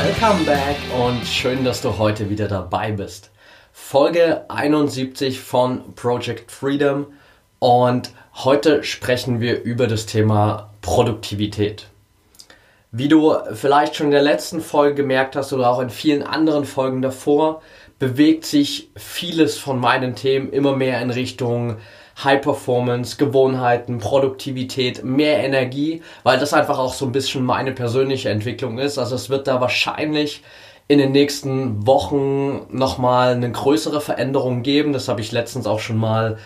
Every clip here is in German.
Welcome back und schön, dass du heute wieder dabei bist. Folge 71 von Project Freedom und heute sprechen wir über das Thema Produktivität. Wie du vielleicht schon in der letzten Folge gemerkt hast oder auch in vielen anderen Folgen davor, bewegt sich vieles von meinen Themen immer mehr in Richtung High Performance, Gewohnheiten, Produktivität, mehr Energie, weil das einfach auch so ein bisschen meine persönliche Entwicklung ist. Also es wird da wahrscheinlich in den nächsten Wochen nochmal eine größere Veränderung geben. Das habe ich letztens auch schon mal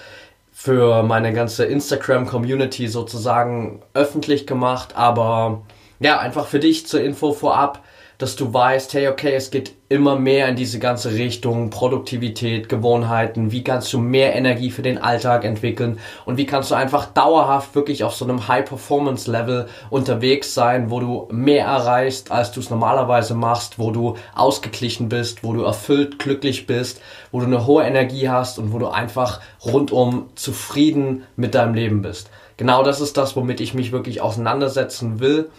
für meine ganze Instagram-Community sozusagen öffentlich gemacht. Aber ja, einfach für dich zur Info vorab dass du weißt, hey, okay, es geht immer mehr in diese ganze Richtung Produktivität, Gewohnheiten, wie kannst du mehr Energie für den Alltag entwickeln? Und wie kannst du einfach dauerhaft wirklich auf so einem High-Performance-Level unterwegs sein, wo du mehr erreichst, als du es normalerweise machst, wo du ausgeglichen bist, wo du erfüllt, glücklich bist, wo du eine hohe Energie hast und wo du einfach rundum zufrieden mit deinem Leben bist. Genau das ist das, womit ich mich wirklich auseinandersetzen will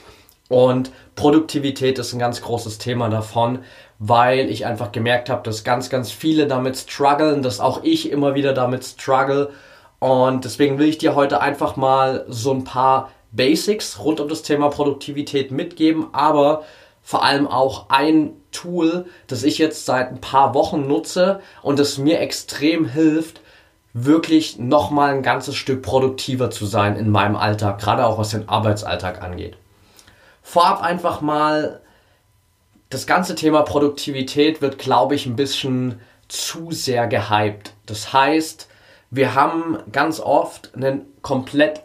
und Produktivität ist ein ganz großes Thema davon, weil ich einfach gemerkt habe, dass ganz, ganz viele damit strugglen, dass auch ich immer wieder damit struggle. Und deswegen will ich dir heute einfach mal so ein paar Basics rund um das Thema Produktivität mitgeben, aber vor allem auch ein Tool, das ich jetzt seit ein paar Wochen nutze und das mir extrem hilft, wirklich nochmal ein ganzes Stück produktiver zu sein in meinem Alltag, gerade auch was den Arbeitsalltag angeht vorab einfach mal, das ganze Thema Produktivität wird, glaube ich, ein bisschen zu sehr gehypt. Das heißt, wir haben ganz oft einen komplett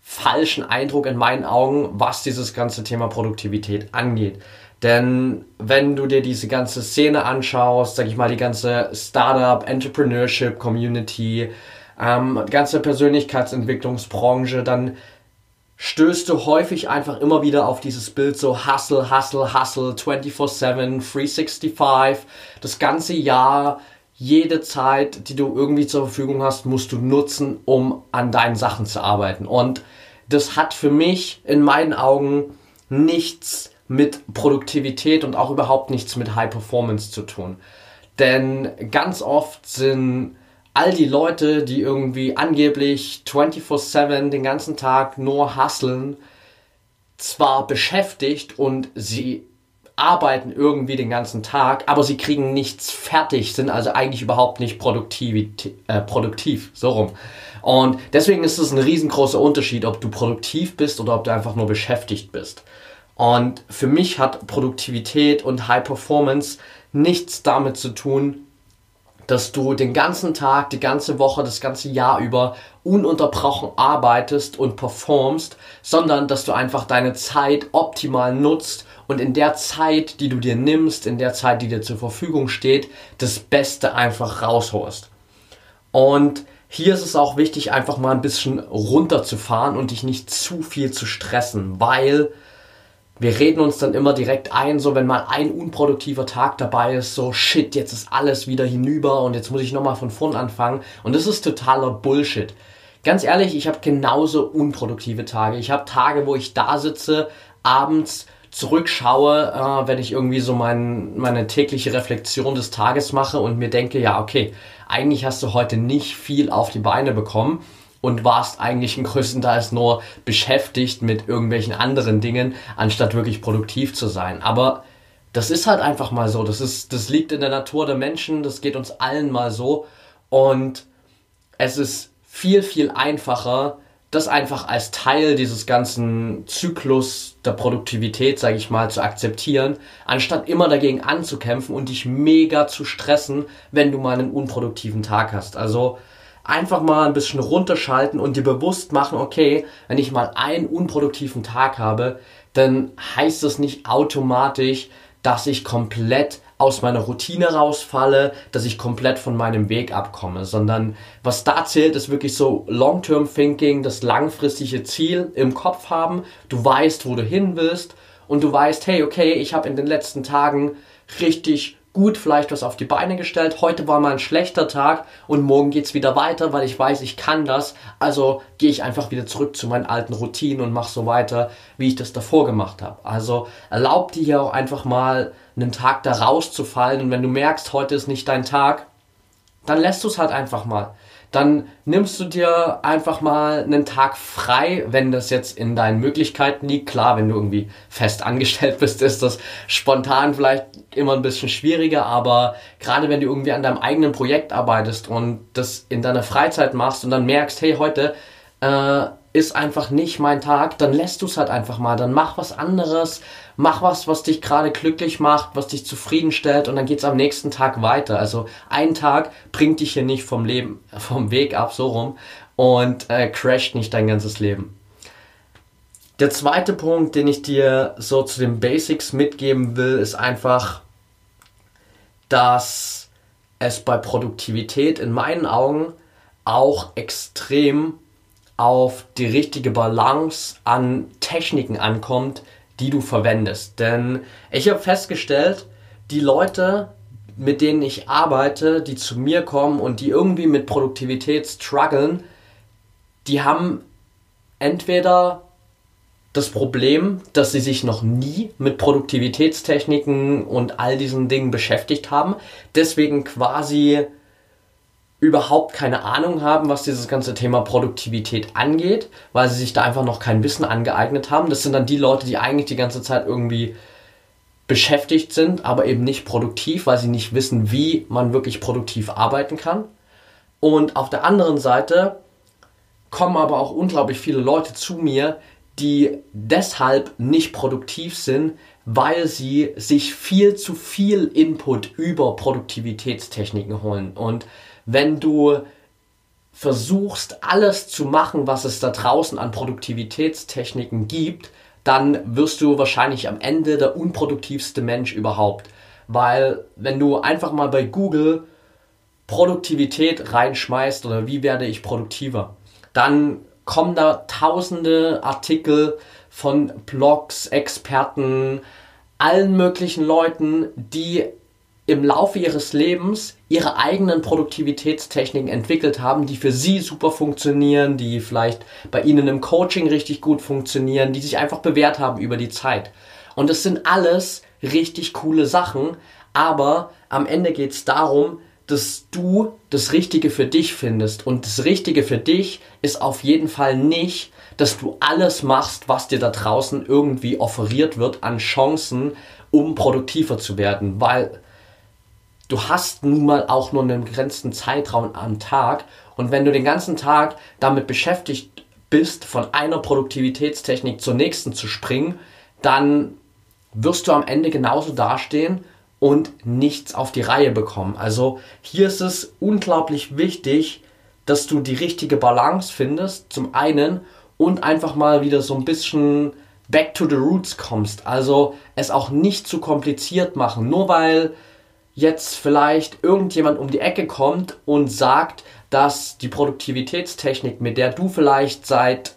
falschen Eindruck in meinen Augen, was dieses ganze Thema Produktivität angeht. Denn wenn du dir diese ganze Szene anschaust, sag ich mal, die ganze Startup, Entrepreneurship Community, ähm, ganze Persönlichkeitsentwicklungsbranche, dann stößt du häufig einfach immer wieder auf dieses Bild so Hustle, Hustle, Hustle, 24-7, 365, das ganze Jahr, jede Zeit, die du irgendwie zur Verfügung hast, musst du nutzen, um an deinen Sachen zu arbeiten. Und das hat für mich in meinen Augen nichts mit Produktivität und auch überhaupt nichts mit High Performance zu tun. Denn ganz oft sind all die Leute, die irgendwie angeblich 24/7 den ganzen Tag nur hustlen, zwar beschäftigt und sie arbeiten irgendwie den ganzen Tag, aber sie kriegen nichts fertig, sind also eigentlich überhaupt nicht produktiv, äh, produktiv, so rum. Und deswegen ist es ein riesengroßer Unterschied, ob du produktiv bist oder ob du einfach nur beschäftigt bist. Und für mich hat Produktivität und High Performance nichts damit zu tun, dass du den ganzen Tag, die ganze Woche, das ganze Jahr über ununterbrochen arbeitest und performst, sondern dass du einfach deine Zeit optimal nutzt und in der Zeit, die du dir nimmst, in der Zeit, die dir zur Verfügung steht, das Beste einfach rausholst. Und hier ist es auch wichtig, einfach mal ein bisschen runterzufahren und dich nicht zu viel zu stressen, weil wir reden uns dann immer direkt ein, so wenn mal ein unproduktiver Tag dabei ist, so shit, jetzt ist alles wieder hinüber und jetzt muss ich nochmal von vorn anfangen. Und das ist totaler Bullshit. Ganz ehrlich, ich habe genauso unproduktive Tage. Ich habe Tage, wo ich da sitze, abends zurückschaue, äh, wenn ich irgendwie so mein, meine tägliche Reflexion des Tages mache und mir denke, ja, okay, eigentlich hast du heute nicht viel auf die Beine bekommen und warst eigentlich größtenteils nur beschäftigt mit irgendwelchen anderen Dingen, anstatt wirklich produktiv zu sein. Aber das ist halt einfach mal so. Das, ist, das liegt in der Natur der Menschen, das geht uns allen mal so. Und es ist viel, viel einfacher, das einfach als Teil dieses ganzen Zyklus der Produktivität, sage ich mal, zu akzeptieren, anstatt immer dagegen anzukämpfen und dich mega zu stressen, wenn du mal einen unproduktiven Tag hast. Also einfach mal ein bisschen runterschalten und dir bewusst machen, okay, wenn ich mal einen unproduktiven Tag habe, dann heißt das nicht automatisch, dass ich komplett aus meiner Routine rausfalle, dass ich komplett von meinem Weg abkomme, sondern was da zählt, ist wirklich so Long-Term Thinking, das langfristige Ziel im Kopf haben. Du weißt, wo du hin willst und du weißt, hey, okay, ich habe in den letzten Tagen richtig gut vielleicht was auf die Beine gestellt. Heute war mal ein schlechter Tag und morgen geht's wieder weiter, weil ich weiß, ich kann das. Also gehe ich einfach wieder zurück zu meinen alten Routinen und mache so weiter, wie ich das davor gemacht habe. Also erlaub dir hier auch einfach mal einen Tag da rauszufallen und wenn du merkst, heute ist nicht dein Tag, dann lässt du es halt einfach mal dann nimmst du dir einfach mal einen Tag frei, wenn das jetzt in deinen Möglichkeiten liegt. Klar, wenn du irgendwie fest angestellt bist, ist das spontan vielleicht immer ein bisschen schwieriger, aber gerade wenn du irgendwie an deinem eigenen Projekt arbeitest und das in deiner Freizeit machst und dann merkst, hey, heute äh, ist einfach nicht mein Tag, dann lässt du es halt einfach mal. Dann mach was anderes, mach was, was dich gerade glücklich macht, was dich zufriedenstellt und dann geht's am nächsten Tag weiter. Also ein Tag bringt dich hier nicht vom Leben, vom Weg ab, so rum und äh, crasht nicht dein ganzes Leben. Der zweite Punkt, den ich dir so zu den Basics mitgeben will, ist einfach, dass es bei Produktivität in meinen Augen auch extrem auf die richtige Balance an Techniken ankommt, die du verwendest. Denn ich habe festgestellt, die Leute, mit denen ich arbeite, die zu mir kommen und die irgendwie mit Produktivität strugglen, die haben entweder das Problem, dass sie sich noch nie mit Produktivitätstechniken und all diesen Dingen beschäftigt haben, deswegen quasi überhaupt keine Ahnung haben, was dieses ganze Thema Produktivität angeht, weil sie sich da einfach noch kein Wissen angeeignet haben. Das sind dann die Leute, die eigentlich die ganze Zeit irgendwie beschäftigt sind, aber eben nicht produktiv, weil sie nicht wissen, wie man wirklich produktiv arbeiten kann. Und auf der anderen Seite kommen aber auch unglaublich viele Leute zu mir, die deshalb nicht produktiv sind, weil sie sich viel zu viel Input über Produktivitätstechniken holen. Und wenn du versuchst, alles zu machen, was es da draußen an Produktivitätstechniken gibt, dann wirst du wahrscheinlich am Ende der unproduktivste Mensch überhaupt. Weil wenn du einfach mal bei Google Produktivität reinschmeißt oder wie werde ich produktiver, dann kommen da tausende Artikel von Blogs, Experten, allen möglichen Leuten, die im Laufe ihres Lebens ihre eigenen Produktivitätstechniken entwickelt haben, die für sie super funktionieren, die vielleicht bei ihnen im Coaching richtig gut funktionieren, die sich einfach bewährt haben über die Zeit. Und es sind alles richtig coole Sachen, aber am Ende geht es darum, dass du das Richtige für dich findest. Und das Richtige für dich ist auf jeden Fall nicht, dass du alles machst, was dir da draußen irgendwie offeriert wird an Chancen, um produktiver zu werden. Weil du hast nun mal auch nur einen begrenzten Zeitraum am Tag und wenn du den ganzen Tag damit beschäftigt bist, von einer Produktivitätstechnik zur nächsten zu springen, dann wirst du am Ende genauso dastehen und nichts auf die Reihe bekommen. Also hier ist es unglaublich wichtig, dass du die richtige Balance findest, zum einen und einfach mal wieder so ein bisschen back to the roots kommst. Also es auch nicht zu kompliziert machen, nur weil jetzt vielleicht irgendjemand um die Ecke kommt und sagt, dass die Produktivitätstechnik, mit der du vielleicht seit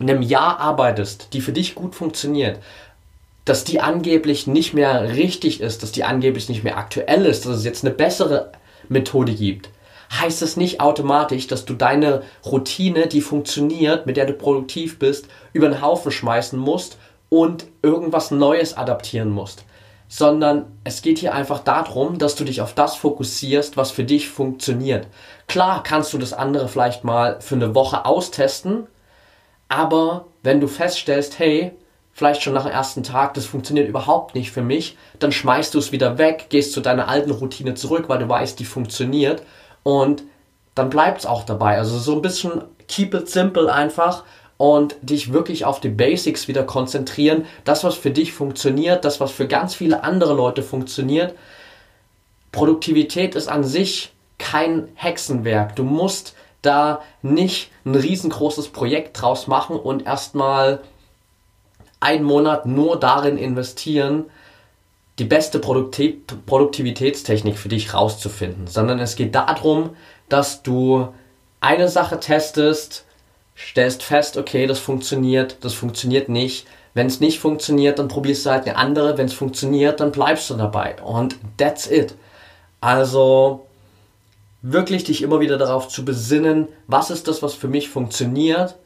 einem Jahr arbeitest, die für dich gut funktioniert, dass die angeblich nicht mehr richtig ist, dass die angeblich nicht mehr aktuell ist, dass es jetzt eine bessere Methode gibt, heißt es nicht automatisch, dass du deine Routine, die funktioniert, mit der du produktiv bist, über den Haufen schmeißen musst und irgendwas Neues adaptieren musst sondern es geht hier einfach darum, dass du dich auf das fokussierst, was für dich funktioniert. Klar kannst du das andere vielleicht mal für eine Woche austesten, aber wenn du feststellst, hey, vielleicht schon nach dem ersten Tag, das funktioniert überhaupt nicht für mich, dann schmeißt du es wieder weg, gehst zu deiner alten Routine zurück, weil du weißt, die funktioniert und dann bleibt es auch dabei. Also so ein bisschen keep it simple einfach und dich wirklich auf die Basics wieder konzentrieren. Das, was für dich funktioniert, das, was für ganz viele andere Leute funktioniert. Produktivität ist an sich kein Hexenwerk. Du musst da nicht ein riesengroßes Projekt draus machen und erstmal einen Monat nur darin investieren, die beste Produktiv Produktivitätstechnik für dich rauszufinden, sondern es geht darum, dass du eine Sache testest, stellst fest, okay, das funktioniert, das funktioniert nicht. Wenn es nicht funktioniert, dann probierst du halt eine andere. Wenn es funktioniert, dann bleibst du dabei. Und that's it. Also wirklich dich immer wieder darauf zu besinnen, was ist das, was für mich funktioniert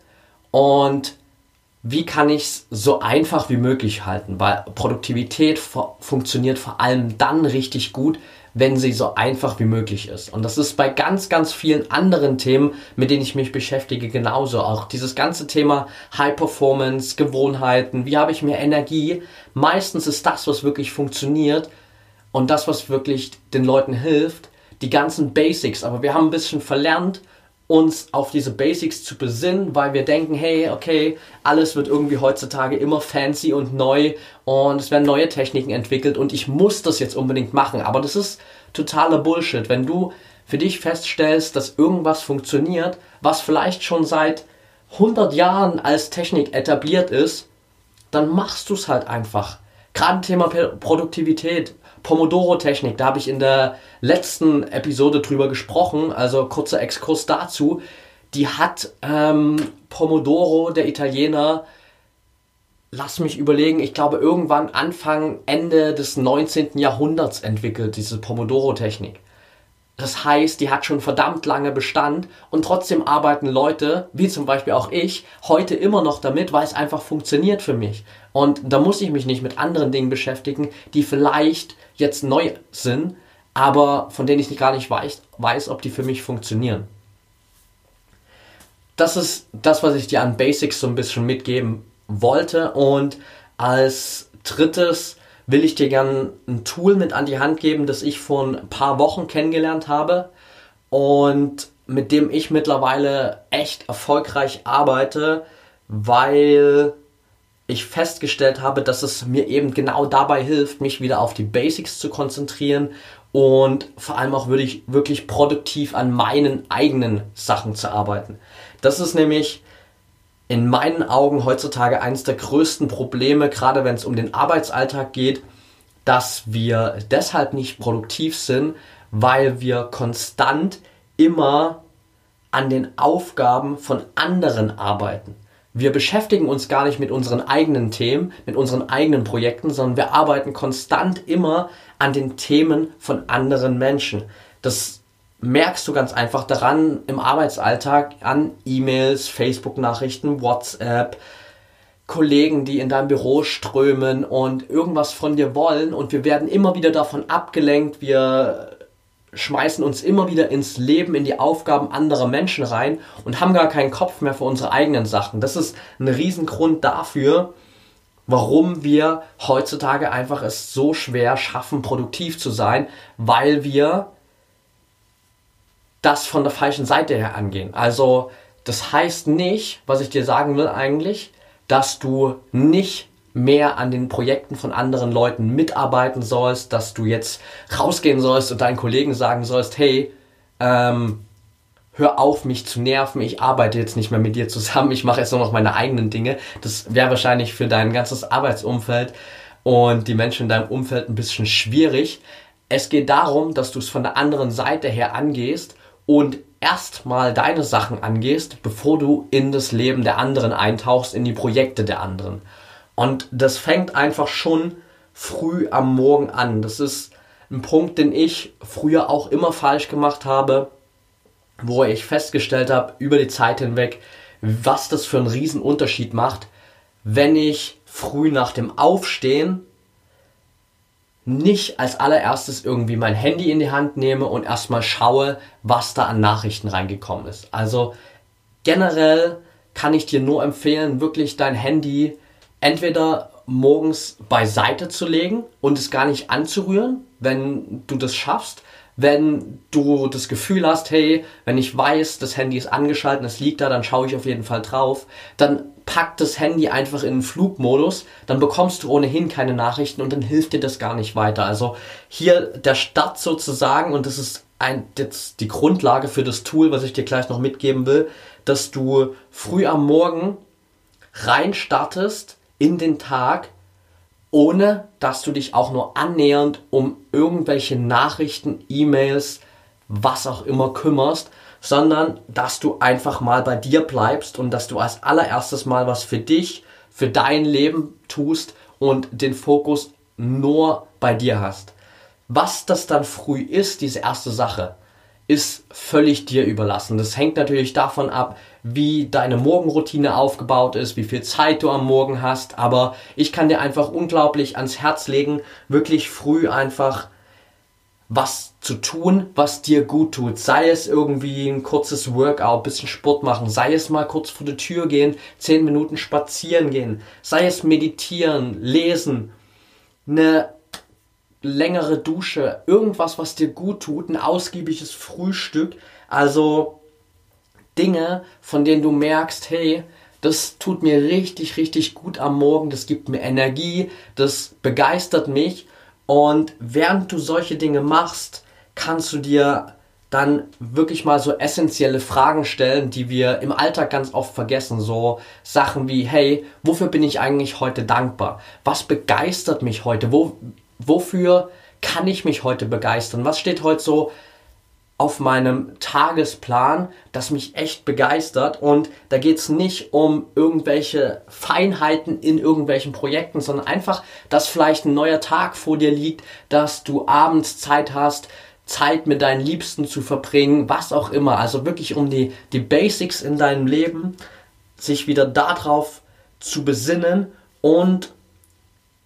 und wie kann ich es so einfach wie möglich halten, weil Produktivität funktioniert vor allem dann richtig gut, wenn sie so einfach wie möglich ist. Und das ist bei ganz, ganz vielen anderen Themen, mit denen ich mich beschäftige, genauso. Auch dieses ganze Thema High Performance, Gewohnheiten, wie habe ich mehr Energie. Meistens ist das, was wirklich funktioniert und das, was wirklich den Leuten hilft, die ganzen Basics. Aber wir haben ein bisschen verlernt, uns auf diese Basics zu besinnen, weil wir denken, hey, okay, alles wird irgendwie heutzutage immer fancy und neu und es werden neue Techniken entwickelt und ich muss das jetzt unbedingt machen. Aber das ist totaler Bullshit. Wenn du für dich feststellst, dass irgendwas funktioniert, was vielleicht schon seit 100 Jahren als Technik etabliert ist, dann machst du es halt einfach. Gerade Thema Produktivität. Pomodoro-Technik, da habe ich in der letzten Episode drüber gesprochen, also kurzer Exkurs dazu. Die hat ähm, Pomodoro, der Italiener, lass mich überlegen, ich glaube irgendwann Anfang, Ende des 19. Jahrhunderts entwickelt, diese Pomodoro-Technik. Das heißt, die hat schon verdammt lange Bestand und trotzdem arbeiten Leute, wie zum Beispiel auch ich, heute immer noch damit, weil es einfach funktioniert für mich. Und da muss ich mich nicht mit anderen Dingen beschäftigen, die vielleicht jetzt neu sind, aber von denen ich gar nicht weiß, weiß, ob die für mich funktionieren. Das ist das, was ich dir an Basics so ein bisschen mitgeben wollte. Und als drittes will ich dir gerne ein Tool mit an die Hand geben, das ich vor ein paar Wochen kennengelernt habe und mit dem ich mittlerweile echt erfolgreich arbeite, weil ich festgestellt habe, dass es mir eben genau dabei hilft, mich wieder auf die Basics zu konzentrieren und vor allem auch wirklich, wirklich produktiv an meinen eigenen Sachen zu arbeiten. Das ist nämlich in meinen Augen heutzutage eines der größten Probleme, gerade wenn es um den Arbeitsalltag geht, dass wir deshalb nicht produktiv sind, weil wir konstant immer an den Aufgaben von anderen arbeiten. Wir beschäftigen uns gar nicht mit unseren eigenen Themen, mit unseren eigenen Projekten, sondern wir arbeiten konstant immer an den Themen von anderen Menschen. Das merkst du ganz einfach daran im Arbeitsalltag an E-Mails, Facebook-Nachrichten, WhatsApp, Kollegen, die in dein Büro strömen und irgendwas von dir wollen und wir werden immer wieder davon abgelenkt, wir schmeißen uns immer wieder ins Leben, in die Aufgaben anderer Menschen rein und haben gar keinen Kopf mehr für unsere eigenen Sachen. Das ist ein Riesengrund dafür, warum wir heutzutage einfach es so schwer schaffen, produktiv zu sein, weil wir das von der falschen Seite her angehen. Also das heißt nicht, was ich dir sagen will eigentlich, dass du nicht mehr an den Projekten von anderen Leuten mitarbeiten sollst, dass du jetzt rausgehen sollst und deinen Kollegen sagen sollst, hey, ähm, hör auf, mich zu nerven, ich arbeite jetzt nicht mehr mit dir zusammen, ich mache jetzt nur noch meine eigenen Dinge. Das wäre wahrscheinlich für dein ganzes Arbeitsumfeld und die Menschen in deinem Umfeld ein bisschen schwierig. Es geht darum, dass du es von der anderen Seite her angehst und erstmal deine Sachen angehst, bevor du in das Leben der anderen eintauchst, in die Projekte der anderen. Und das fängt einfach schon früh am Morgen an. Das ist ein Punkt, den ich früher auch immer falsch gemacht habe, wo ich festgestellt habe über die Zeit hinweg, was das für einen Unterschied macht, wenn ich früh nach dem Aufstehen nicht als allererstes irgendwie mein Handy in die Hand nehme und erstmal schaue, was da an Nachrichten reingekommen ist. Also generell kann ich dir nur empfehlen, wirklich dein Handy entweder morgens beiseite zu legen und es gar nicht anzurühren, wenn du das schaffst. Wenn du das Gefühl hast, hey, wenn ich weiß, das Handy ist angeschaltet, es liegt da, dann schaue ich auf jeden Fall drauf, dann pack das Handy einfach in den Flugmodus, dann bekommst du ohnehin keine Nachrichten und dann hilft dir das gar nicht weiter. Also hier der Start sozusagen, und das ist ein, jetzt die Grundlage für das Tool, was ich dir gleich noch mitgeben will, dass du früh am Morgen rein startest in den Tag ohne dass du dich auch nur annähernd um irgendwelche Nachrichten, E-Mails, was auch immer kümmerst, sondern dass du einfach mal bei dir bleibst und dass du als allererstes mal was für dich, für dein Leben tust und den Fokus nur bei dir hast. Was das dann früh ist, diese erste Sache, ist völlig dir überlassen. Das hängt natürlich davon ab, wie deine Morgenroutine aufgebaut ist, wie viel Zeit du am Morgen hast. Aber ich kann dir einfach unglaublich ans Herz legen, wirklich früh einfach was zu tun, was dir gut tut. Sei es irgendwie ein kurzes Workout, bisschen Sport machen, sei es mal kurz vor die Tür gehen, zehn Minuten spazieren gehen, sei es meditieren, lesen, eine längere Dusche, irgendwas, was dir gut tut, ein ausgiebiges Frühstück. Also Dinge, von denen du merkst, hey, das tut mir richtig, richtig gut am Morgen, das gibt mir Energie, das begeistert mich und während du solche Dinge machst, kannst du dir dann wirklich mal so essentielle Fragen stellen, die wir im Alltag ganz oft vergessen. So Sachen wie, hey, wofür bin ich eigentlich heute dankbar? Was begeistert mich heute? Wo, wofür kann ich mich heute begeistern? Was steht heute so auf meinem Tagesplan, das mich echt begeistert. Und da geht es nicht um irgendwelche Feinheiten in irgendwelchen Projekten, sondern einfach, dass vielleicht ein neuer Tag vor dir liegt, dass du abends Zeit hast, Zeit mit deinen Liebsten zu verbringen, was auch immer. Also wirklich um die, die Basics in deinem Leben, sich wieder darauf zu besinnen und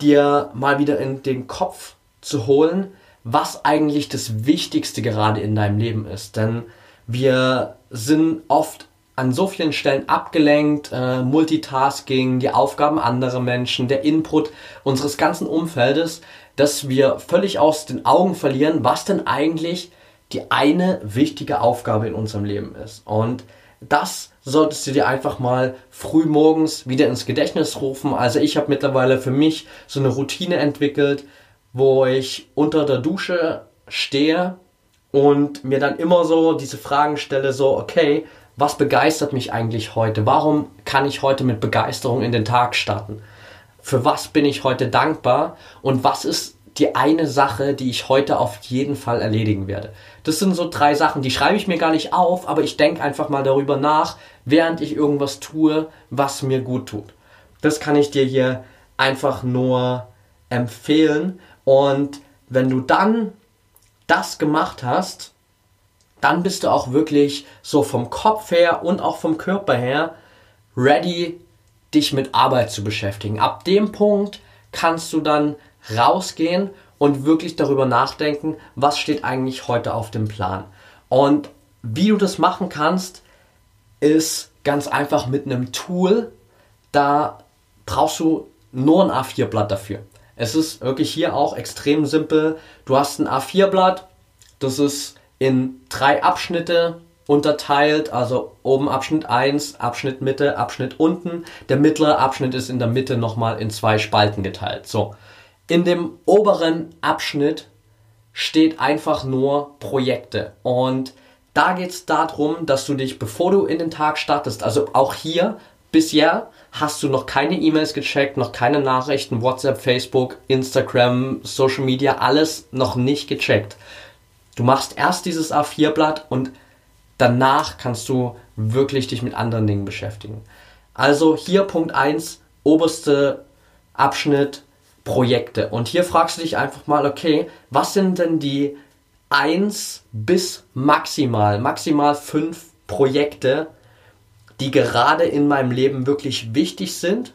dir mal wieder in den Kopf zu holen, was eigentlich das Wichtigste gerade in deinem Leben ist. Denn wir sind oft an so vielen Stellen abgelenkt, äh, Multitasking, die Aufgaben anderer Menschen, der Input unseres ganzen Umfeldes, dass wir völlig aus den Augen verlieren, was denn eigentlich die eine wichtige Aufgabe in unserem Leben ist. Und das solltest du dir einfach mal früh morgens wieder ins Gedächtnis rufen. Also ich habe mittlerweile für mich so eine Routine entwickelt, wo ich unter der Dusche stehe und mir dann immer so diese Fragen stelle, so, okay, was begeistert mich eigentlich heute? Warum kann ich heute mit Begeisterung in den Tag starten? Für was bin ich heute dankbar? Und was ist die eine Sache, die ich heute auf jeden Fall erledigen werde? Das sind so drei Sachen, die schreibe ich mir gar nicht auf, aber ich denke einfach mal darüber nach, während ich irgendwas tue, was mir gut tut. Das kann ich dir hier einfach nur empfehlen und wenn du dann das gemacht hast, dann bist du auch wirklich so vom Kopf her und auch vom Körper her ready, dich mit Arbeit zu beschäftigen. Ab dem Punkt kannst du dann rausgehen und wirklich darüber nachdenken, was steht eigentlich heute auf dem Plan. Und wie du das machen kannst, ist ganz einfach mit einem Tool. Da brauchst du nur ein A4-Blatt dafür. Es ist wirklich hier auch extrem simpel. Du hast ein A4-Blatt, das ist in drei Abschnitte unterteilt, also oben Abschnitt 1, Abschnitt Mitte, Abschnitt unten. Der mittlere Abschnitt ist in der Mitte nochmal in zwei Spalten geteilt. So, in dem oberen Abschnitt steht einfach nur Projekte und da geht es darum, dass du dich, bevor du in den Tag startest, also auch hier bisher hast du noch keine E-Mails gecheckt, noch keine Nachrichten, WhatsApp, Facebook, Instagram, Social Media, alles noch nicht gecheckt. Du machst erst dieses A4-Blatt und danach kannst du wirklich dich mit anderen Dingen beschäftigen. Also hier Punkt 1, oberste Abschnitt, Projekte. Und hier fragst du dich einfach mal, okay, was sind denn die 1 bis maximal, maximal 5 Projekte, die gerade in meinem Leben wirklich wichtig sind,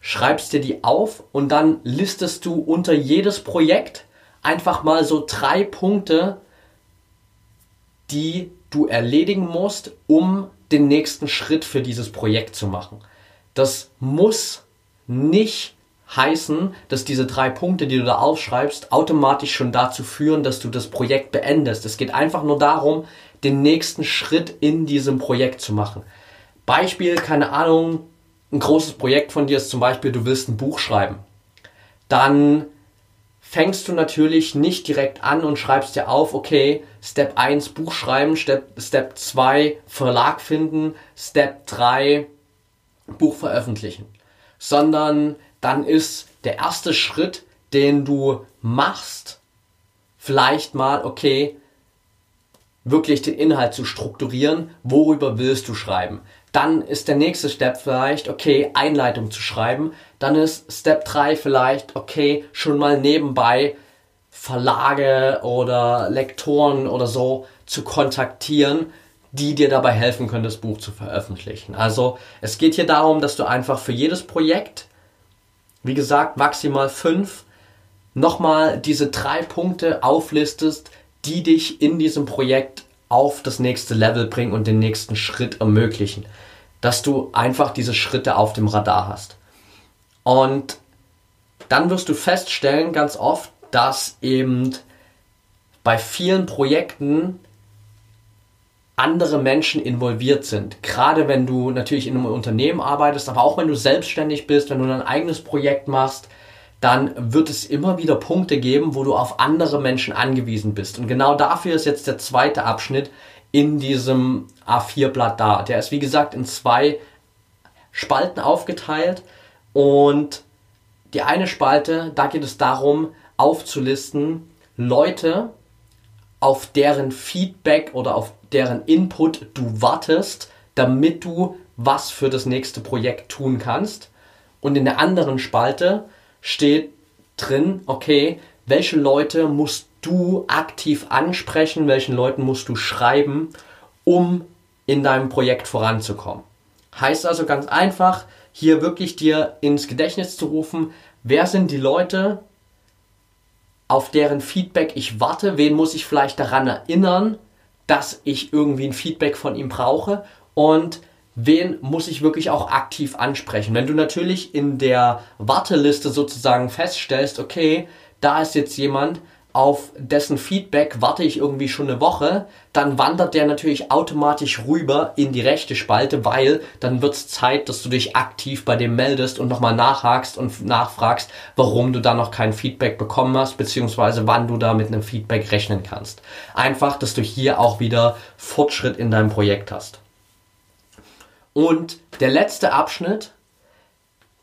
schreibst dir die auf und dann listest du unter jedes Projekt einfach mal so drei Punkte, die du erledigen musst, um den nächsten Schritt für dieses Projekt zu machen. Das muss nicht heißen, dass diese drei Punkte, die du da aufschreibst, automatisch schon dazu führen, dass du das Projekt beendest. Es geht einfach nur darum, den nächsten Schritt in diesem Projekt zu machen. Beispiel, keine Ahnung, ein großes Projekt von dir ist zum Beispiel, du willst ein Buch schreiben. Dann fängst du natürlich nicht direkt an und schreibst dir auf, okay, Step 1 Buch schreiben, Step, Step 2 Verlag finden, Step 3 Buch veröffentlichen. Sondern dann ist der erste Schritt, den du machst, vielleicht mal, okay, wirklich den Inhalt zu strukturieren, worüber willst du schreiben. Dann ist der nächste Step vielleicht, okay, Einleitung zu schreiben. Dann ist Step 3 vielleicht, okay, schon mal nebenbei Verlage oder Lektoren oder so zu kontaktieren, die dir dabei helfen können, das Buch zu veröffentlichen. Also es geht hier darum, dass du einfach für jedes Projekt, wie gesagt, maximal fünf, nochmal diese drei Punkte auflistest, die dich in diesem Projekt auf das nächste Level bringen und den nächsten Schritt ermöglichen. Dass du einfach diese Schritte auf dem Radar hast. Und dann wirst du feststellen, ganz oft, dass eben bei vielen Projekten andere Menschen involviert sind. Gerade wenn du natürlich in einem Unternehmen arbeitest, aber auch wenn du selbstständig bist, wenn du ein eigenes Projekt machst, dann wird es immer wieder Punkte geben, wo du auf andere Menschen angewiesen bist. Und genau dafür ist jetzt der zweite Abschnitt in diesem A4-Blatt da. Der ist wie gesagt in zwei Spalten aufgeteilt und die eine Spalte, da geht es darum aufzulisten, Leute, auf deren Feedback oder auf deren Input du wartest, damit du was für das nächste Projekt tun kannst. Und in der anderen Spalte steht drin, okay, welche Leute musst du aktiv ansprechen, welchen Leuten musst du schreiben, um in deinem Projekt voranzukommen. Heißt also ganz einfach, hier wirklich dir ins Gedächtnis zu rufen, wer sind die Leute, auf deren Feedback ich warte, wen muss ich vielleicht daran erinnern, dass ich irgendwie ein Feedback von ihm brauche und wen muss ich wirklich auch aktiv ansprechen. Wenn du natürlich in der Warteliste sozusagen feststellst, okay, da ist jetzt jemand, auf dessen Feedback warte ich irgendwie schon eine Woche, dann wandert der natürlich automatisch rüber in die rechte Spalte, weil dann wird es Zeit, dass du dich aktiv bei dem meldest und nochmal nachhakst und nachfragst, warum du da noch kein Feedback bekommen hast, beziehungsweise wann du da mit einem Feedback rechnen kannst. Einfach, dass du hier auch wieder Fortschritt in deinem Projekt hast. Und der letzte Abschnitt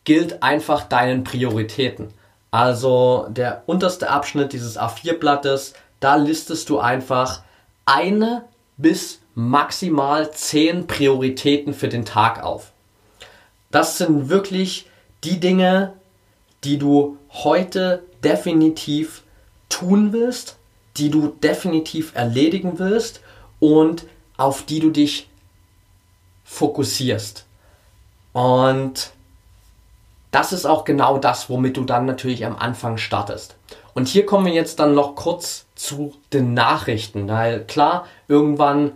gilt einfach deinen Prioritäten. Also der unterste Abschnitt dieses A4-Blattes, da listest du einfach eine bis maximal zehn Prioritäten für den Tag auf. Das sind wirklich die Dinge, die du heute definitiv tun willst, die du definitiv erledigen willst und auf die du dich fokussierst. Und das ist auch genau das, womit du dann natürlich am Anfang startest. Und hier kommen wir jetzt dann noch kurz zu den Nachrichten, weil klar, irgendwann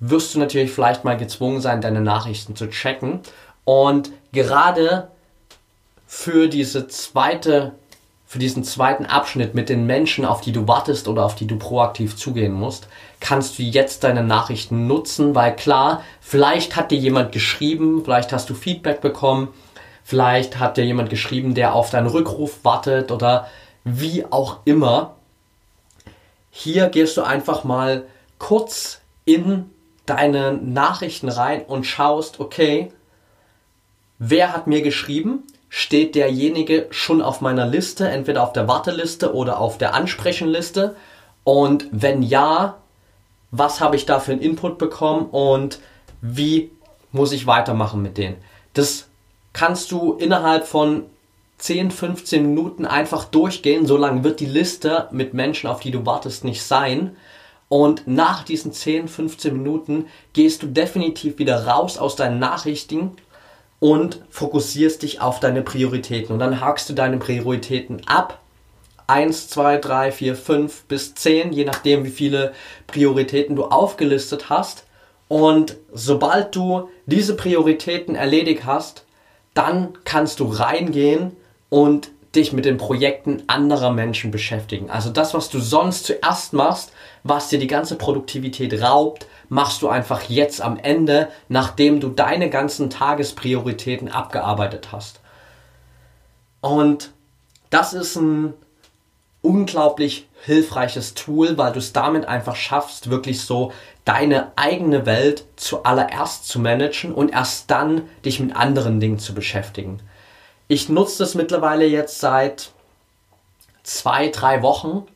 wirst du natürlich vielleicht mal gezwungen sein, deine Nachrichten zu checken. Und gerade für diese zweite, für diesen zweiten Abschnitt mit den Menschen, auf die du wartest oder auf die du proaktiv zugehen musst, kannst du jetzt deine Nachrichten nutzen, weil klar, vielleicht hat dir jemand geschrieben, vielleicht hast du Feedback bekommen, Vielleicht hat dir jemand geschrieben, der auf deinen Rückruf wartet oder wie auch immer. Hier gehst du einfach mal kurz in deine Nachrichten rein und schaust, okay, wer hat mir geschrieben? Steht derjenige schon auf meiner Liste, entweder auf der Warteliste oder auf der Ansprechenliste? Und wenn ja, was habe ich da für einen Input bekommen und wie muss ich weitermachen mit denen? Das kannst du innerhalb von 10, 15 Minuten einfach durchgehen. So lange wird die Liste mit Menschen, auf die du wartest, nicht sein. Und nach diesen 10, 15 Minuten gehst du definitiv wieder raus aus deinen Nachrichten und fokussierst dich auf deine Prioritäten. Und dann hakst du deine Prioritäten ab. 1, 2, 3, 4, 5 bis 10, je nachdem, wie viele Prioritäten du aufgelistet hast. Und sobald du diese Prioritäten erledigt hast, dann kannst du reingehen und dich mit den Projekten anderer Menschen beschäftigen. Also das, was du sonst zuerst machst, was dir die ganze Produktivität raubt, machst du einfach jetzt am Ende, nachdem du deine ganzen Tagesprioritäten abgearbeitet hast. Und das ist ein unglaublich hilfreiches Tool, weil du es damit einfach schaffst, wirklich so deine eigene Welt zuallererst zu managen und erst dann dich mit anderen Dingen zu beschäftigen. Ich nutze das mittlerweile jetzt seit zwei, drei Wochen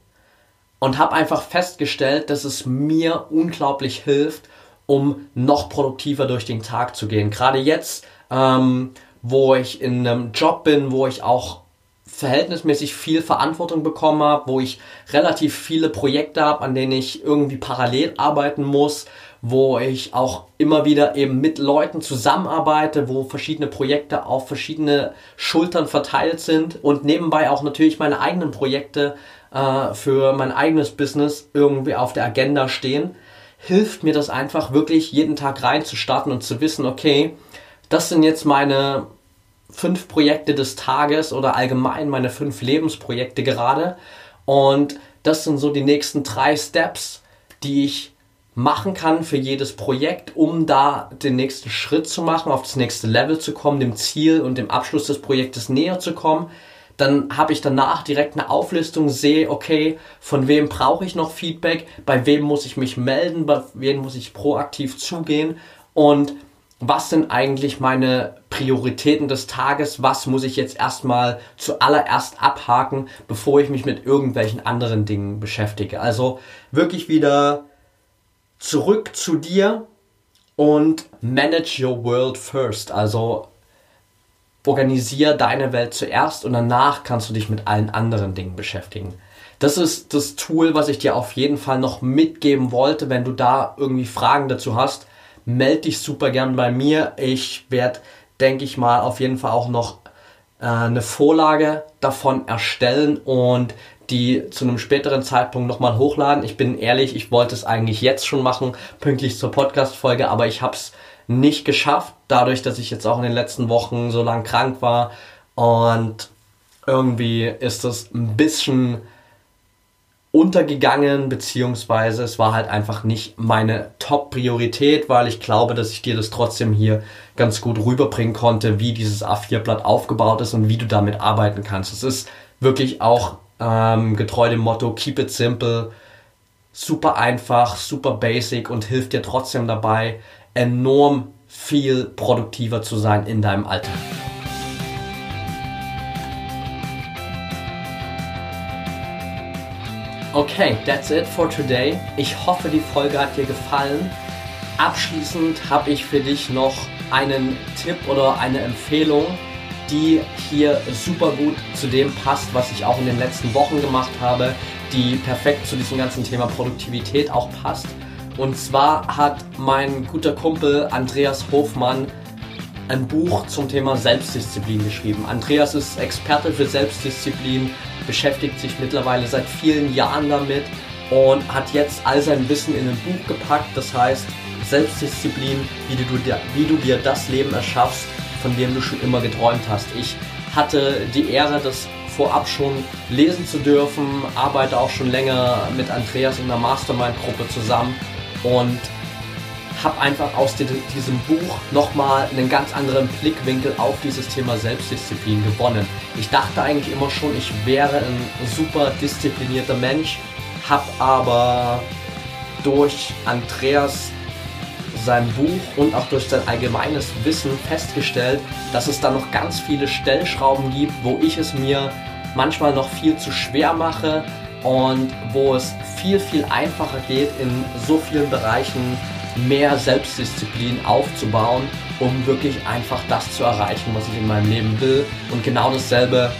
und habe einfach festgestellt, dass es mir unglaublich hilft, um noch produktiver durch den Tag zu gehen. Gerade jetzt, ähm, wo ich in einem Job bin, wo ich auch verhältnismäßig viel Verantwortung bekommen habe, wo ich relativ viele Projekte habe, an denen ich irgendwie parallel arbeiten muss, wo ich auch immer wieder eben mit Leuten zusammenarbeite, wo verschiedene Projekte auf verschiedene Schultern verteilt sind und nebenbei auch natürlich meine eigenen Projekte äh, für mein eigenes Business irgendwie auf der Agenda stehen, hilft mir das einfach wirklich jeden Tag reinzustarten und zu wissen, okay, das sind jetzt meine fünf Projekte des Tages oder allgemein meine fünf Lebensprojekte gerade. Und das sind so die nächsten drei Steps, die ich machen kann für jedes Projekt, um da den nächsten Schritt zu machen, auf das nächste Level zu kommen, dem Ziel und dem Abschluss des Projektes näher zu kommen. Dann habe ich danach direkt eine Auflistung, sehe, okay, von wem brauche ich noch Feedback, bei wem muss ich mich melden, bei wem muss ich proaktiv zugehen und was sind eigentlich meine Prioritäten des Tages, was muss ich jetzt erstmal zuallererst abhaken, bevor ich mich mit irgendwelchen anderen Dingen beschäftige. Also wirklich wieder zurück zu dir und manage your world first. Also organisier deine Welt zuerst und danach kannst du dich mit allen anderen Dingen beschäftigen. Das ist das Tool, was ich dir auf jeden Fall noch mitgeben wollte. Wenn du da irgendwie Fragen dazu hast, melde dich super gern bei mir. Ich werde, denke ich mal, auf jeden Fall auch noch äh, eine Vorlage davon erstellen und die zu einem späteren Zeitpunkt nochmal hochladen. Ich bin ehrlich, ich wollte es eigentlich jetzt schon machen, pünktlich zur Podcast-Folge, aber ich habe es nicht geschafft, dadurch, dass ich jetzt auch in den letzten Wochen so lang krank war. Und irgendwie ist es ein bisschen untergegangen, beziehungsweise es war halt einfach nicht meine Top-Priorität, weil ich glaube, dass ich dir das trotzdem hier ganz gut rüberbringen konnte, wie dieses A4-Blatt aufgebaut ist und wie du damit arbeiten kannst. Es ist wirklich auch ähm, getreu dem Motto Keep it simple, super einfach, super basic und hilft dir trotzdem dabei, enorm viel produktiver zu sein in deinem Alltag. Okay, that's it for today. Ich hoffe, die Folge hat dir gefallen. Abschließend habe ich für dich noch einen Tipp oder eine Empfehlung die hier super gut zu dem passt, was ich auch in den letzten Wochen gemacht habe, die perfekt zu diesem ganzen Thema Produktivität auch passt. Und zwar hat mein guter Kumpel Andreas Hofmann ein Buch zum Thema Selbstdisziplin geschrieben. Andreas ist Experte für Selbstdisziplin, beschäftigt sich mittlerweile seit vielen Jahren damit und hat jetzt all sein Wissen in ein Buch gepackt. Das heißt Selbstdisziplin, wie du, dir, wie du dir das Leben erschaffst, von dem du schon immer geträumt hast. Ich hatte die Ehre, das vorab schon lesen zu dürfen, arbeite auch schon länger mit Andreas in der Mastermind-Gruppe zusammen und habe einfach aus diesem Buch nochmal einen ganz anderen Blickwinkel auf dieses Thema Selbstdisziplin gewonnen. Ich dachte eigentlich immer schon, ich wäre ein super disziplinierter Mensch, habe aber durch Andreas sein Buch und auch durch sein allgemeines Wissen festgestellt, dass es da noch ganz viele Stellschrauben gibt, wo ich es mir manchmal noch viel zu schwer mache und wo es viel, viel einfacher geht, in so vielen Bereichen mehr Selbstdisziplin aufzubauen, um wirklich einfach das zu erreichen, was ich in meinem Leben will. Und genau dasselbe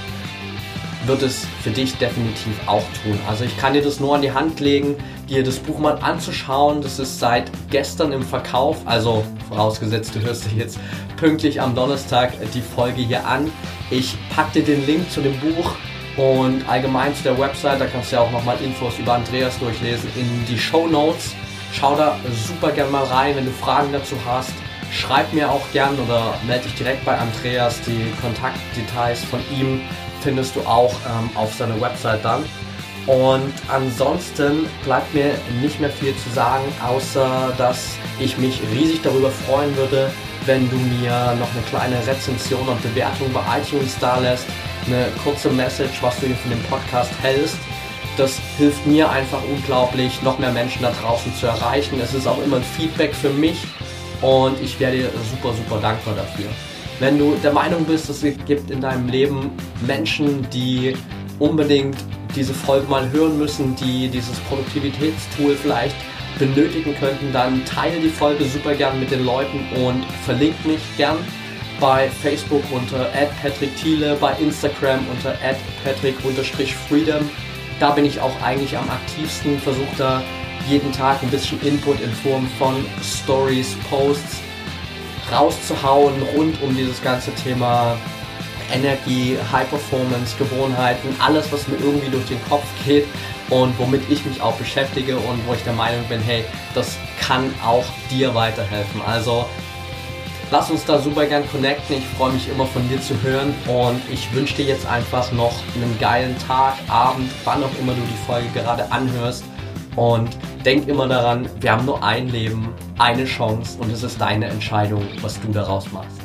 wird es für dich definitiv auch tun. Also ich kann dir das nur an die Hand legen, dir das Buch mal anzuschauen. Das ist seit gestern im Verkauf, also vorausgesetzt, du hörst dir jetzt pünktlich am Donnerstag die Folge hier an. Ich packe dir den Link zu dem Buch und allgemein zu der Website, da kannst du ja auch nochmal Infos über Andreas durchlesen, in die Show Notes. Schau da super gerne mal rein, wenn du Fragen dazu hast. Schreib mir auch gern oder melde dich direkt bei Andreas. Die Kontaktdetails von ihm findest du auch ähm, auf seiner Website dann. Und ansonsten bleibt mir nicht mehr viel zu sagen, außer dass ich mich riesig darüber freuen würde, wenn du mir noch eine kleine Rezension und Bewertung bei iTunes da lässt, eine kurze Message, was du hier von dem Podcast hältst. Das hilft mir einfach unglaublich, noch mehr Menschen da draußen zu erreichen. Es ist auch immer ein Feedback für mich und ich werde dir super, super dankbar dafür. Wenn du der Meinung bist, es gibt in deinem Leben Menschen, die unbedingt diese Folge mal hören müssen, die dieses Produktivitätstool vielleicht benötigen könnten, dann teile die Folge super gern mit den Leuten und verlink mich gern bei Facebook unter @patrick_thiele, bei Instagram unter @patrick_freedom. Da bin ich auch eigentlich am aktivsten, versuche da jeden Tag ein bisschen Input in Form von Stories, Posts rauszuhauen rund um dieses ganze Thema Energie, High Performance, Gewohnheiten, alles, was mir irgendwie durch den Kopf geht und womit ich mich auch beschäftige und wo ich der Meinung bin, hey, das kann auch dir weiterhelfen. Also lass uns da super gern connecten. Ich freue mich immer von dir zu hören und ich wünsche dir jetzt einfach noch einen geilen Tag, Abend, wann auch immer du die Folge gerade anhörst. Und denk immer daran, wir haben nur ein Leben, eine Chance und es ist deine Entscheidung, was du daraus machst.